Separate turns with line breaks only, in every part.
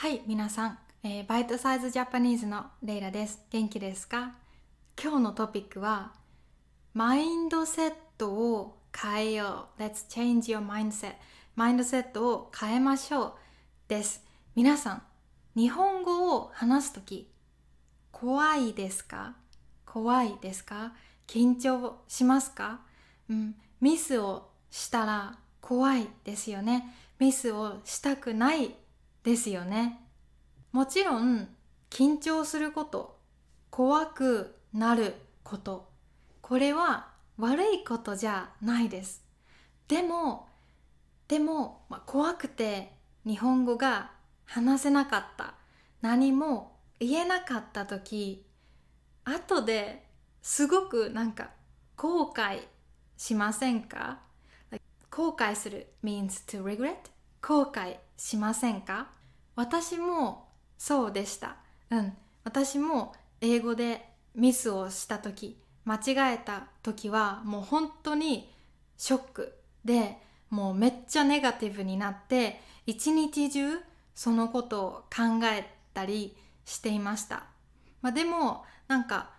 はい、皆さん、えーバイトサイズジャパニーズのレイラです。元気ですか？今日のトピックは、マインドセットを変えよう。Let's change your mindset. マインドセットを変えましょう。です。皆さん、日本語を話すとき、怖いですか？怖いですか？緊張しますか？うん、ミスをしたら怖いですよね。ミスをしたくないですよね。もちろん緊張すること、怖くなること、これは悪いことじゃないです。でも、でも、まあ怖くて日本語が話せなかった。何も言えなかった時、後ですごくなんか後悔しませんか？後悔する means to regret 後悔しませんか？私もそうでした。うん。私も英語でミスをした時、間違えた時はもう本当にショックで、もうめっちゃネガティブになって、一日中そのことを考えたりしていました。まあでも、なんか、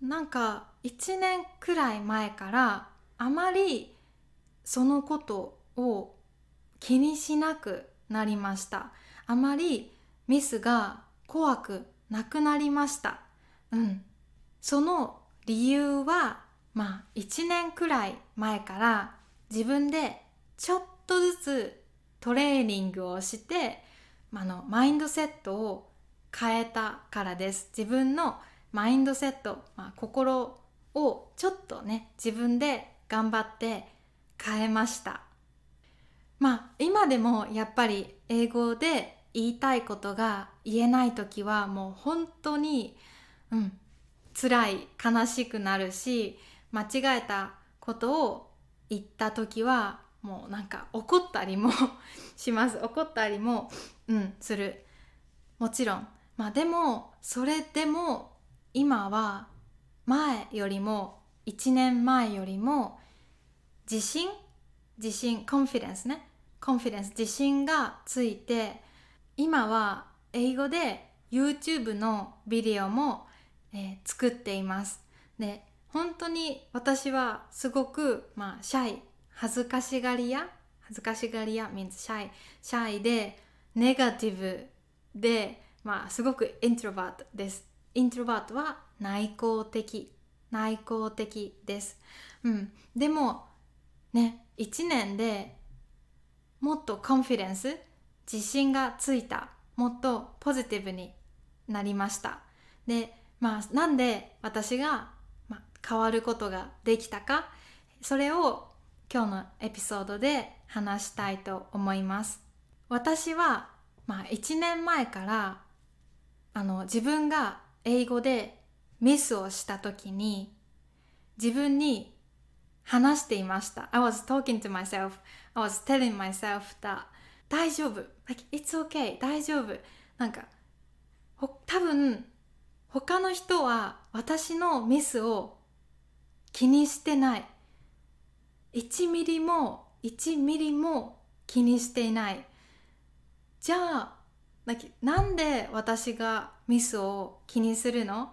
なんか一年くらい前からあまりそのことを気にしなくなりました。あまりミスが怖くなくなりました。うん。その理由は、まあ一年くらい前から自分でちょっとずつトレーニングをして、あの、マインドセットを変えたからです。自分のマインドセット、まあ、心をちょっとね、自分で頑張って変えました。まあ今でもやっぱり英語で言いたいことが言えない時はもう本当にうん辛い悲しくなるし間違えたことを言った時はもうなんか怒ったりもします。怒ったりもうんする。もちろん。まあでもそれでも今は前よりも1年前よりも自信？自信コンフィデンスね。コンフィデンス自信がついて今は英語で YouTube のビデオも、えー作っています。で本当に私はすごくまあシャイ。恥ずかしがり屋？恥ずかしがり屋 means シャイ。シャイでネガティブでまあすごくイントロバートです。イントロバートは内向的。内向的です。うん。でもね1年でもっとコンフィデンス自信がついたもっとポジティブになりましたでまあなんで私が、変わることができたかそれを今日のエピソードで話したいと思います私は、まあ、1年前からあの自分が英語でミスをした時に自分に話していました。I was talking to myself. I was telling myself that 大丈夫。Like, it's okay. 大丈夫。なんか、多分、他の人は私のミスを気にしてない。1ミリも、1ミリも気にしていない。じゃあ、なんで私がミスを気にするの？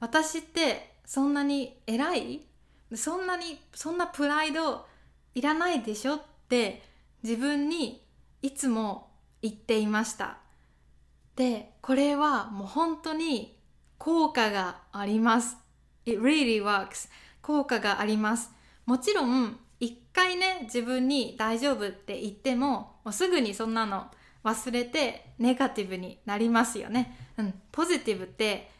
私ってそんなに偉い？そんなに、そんなプライドいらないでしょ？って自分にいつも言っていました。で、これはもう本当に効果があります。It really works. 効果があります。もちろん、一回ね、自分に大丈夫って言っても、もうすぐにそんなの忘れてネガティブになりますよね。うん、ポジティブって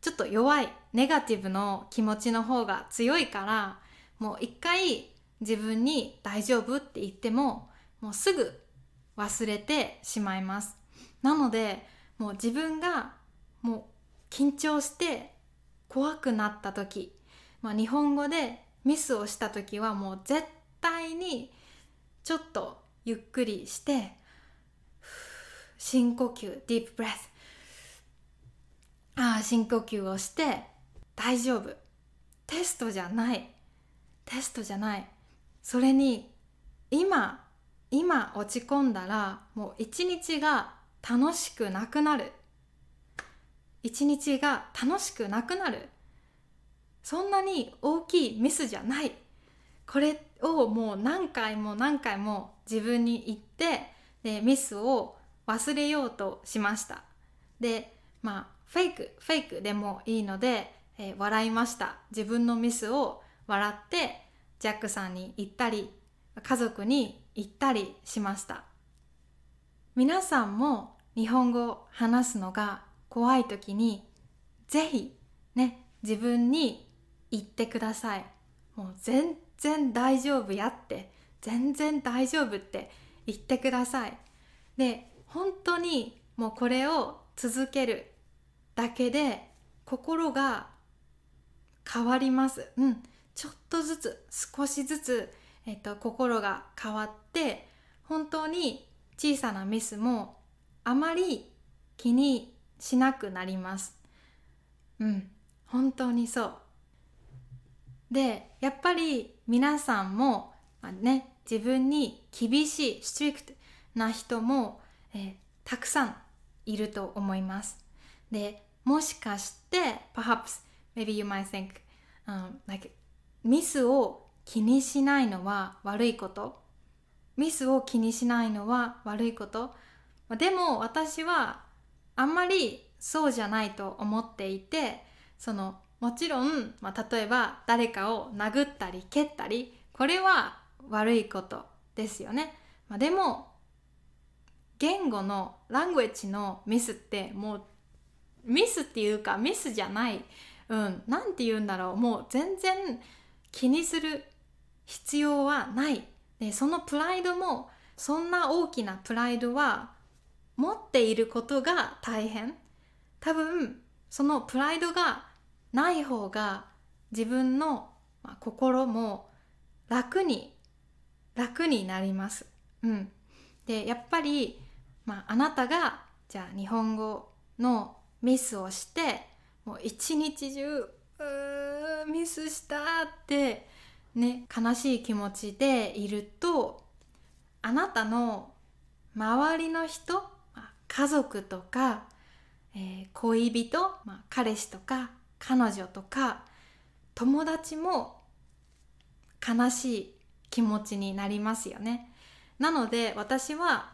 ちょっと弱いネガティブの気持ちの方が強いからもう一回自分に大丈夫って言ってももうすぐ忘れてしまいます。なのでもう自分がもう緊張して怖くなった時、まあ、日本語でミスをした時はもう絶対にちょっとゆっくりして深呼吸 deep breath ああ深呼吸をして大丈夫。テストじゃない。テストじゃない。それに今今落ち込んだらもう一日が楽しくなくなる。一日が楽しくなくなる。そんなに大きいミスじゃない。これをもう何回も何回も自分に言ってでミスを忘れようとしました。でまあフェイクフェイクでもいいので、えー、笑いました。自分のミスを笑ってジャックさんに言ったり家族に言ったりしました。皆さんも日本語を話すのが怖い時にぜひね自分に言ってください。もう全然大丈夫やって全然大丈夫って言ってください。で本当にもうこれを続けるだけで心が変わります。うん。ちょっとずつ少しずつ、えっと、心が変わって本当に小さなミスもあまり気にしなくなります。うん。本当にそう。でやっぱり皆さんも、まあ、ね自分に厳しいストリクトな人も、えー、たくさんいると思います。でもしかして perhaps maybe you might think、um, like ミスを気にしないのは悪いこと。ミスを気にしないのは悪いこと。でも私はあんまりそうじゃないと思っていてそのもちろん、まあ、例えば誰かを殴ったり蹴ったりこれは悪いことですよね、まあ、でも言語のラングエッジのミスってもうミスっていうかミスじゃないうん何て言うんだろう。もう全然気にする必要はない。でそのプライドもそんな大きなプライドは持っていることが大変。多分そのプライドがない方が自分の心も楽に楽になります。うん、でやっぱり、まあ、あなたがじゃあ日本語のミスをしてもう一日中うーミスしたってね悲しい気持ちでいるとあなたの周りの人家族とか、えー、恋人、まあ、彼氏とか彼女とか友達も悲しい気持ちになりますよね。なので私は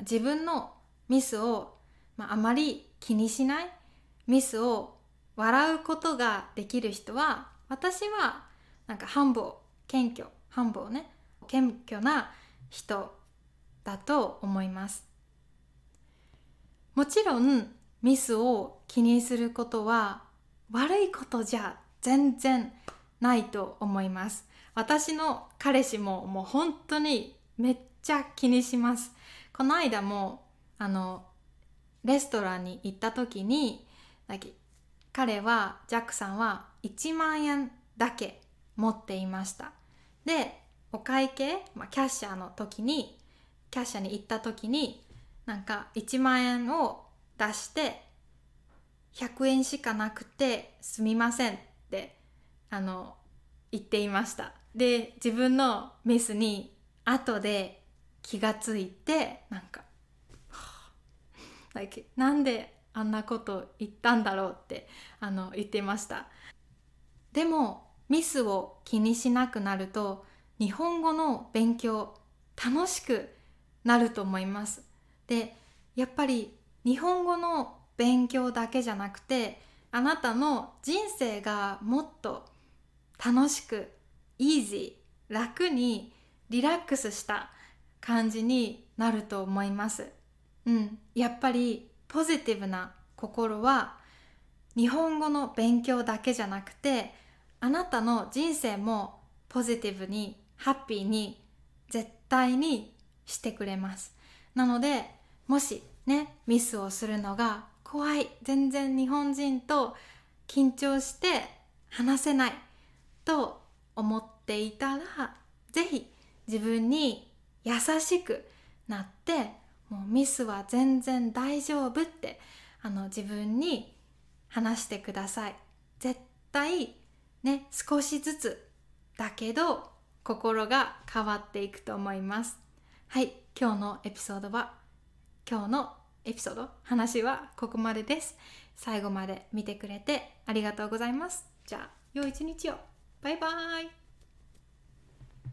自分のミスを、まあ、あまり気にしないミスを笑うことができる人は私はなんか繁忙謙虚繁忙ね謙虚な人だと思います。もちろんミスを気にすることは悪いことじゃ全然ないと思います。私の彼氏ももう本当にめっちゃ気にします。この間もあのレストランに行った時に彼はジャックさんは1万円だけ持っていました。でお会計、まあ、キャッシャーの時にキャッシャーに行った時になんか1万円を出して100円しかなくてすみませんってあの言っていました。で自分のミスに後で気がついてなんか、なんであんなこと言ったんだろうってあの言ってました。でもミスを気にしなくなると日本語の勉強楽しくなると思います。でやっぱり日本語の勉強だけじゃなくてあなたの人生がもっと楽しくイージー楽にリラックスした感じになると思います。うん。やっぱりポジティブな心は日本語の勉強だけじゃなくてあなたの人生もポジティブにハッピーに絶対にしてくれます。なのでもしねミスをするのが怖い全然日本人と緊張して話せないと思っていたら是非自分に優しくなってもうミスは全然大丈夫ってあの自分に話してください。絶対ね少しずつだけど心が変わっていくと思います。はい今日のエピソードは今日のエピソード話はここまでです。最後まで見てくれてありがとうございます。じゃあ良い一日を。バイバーイ。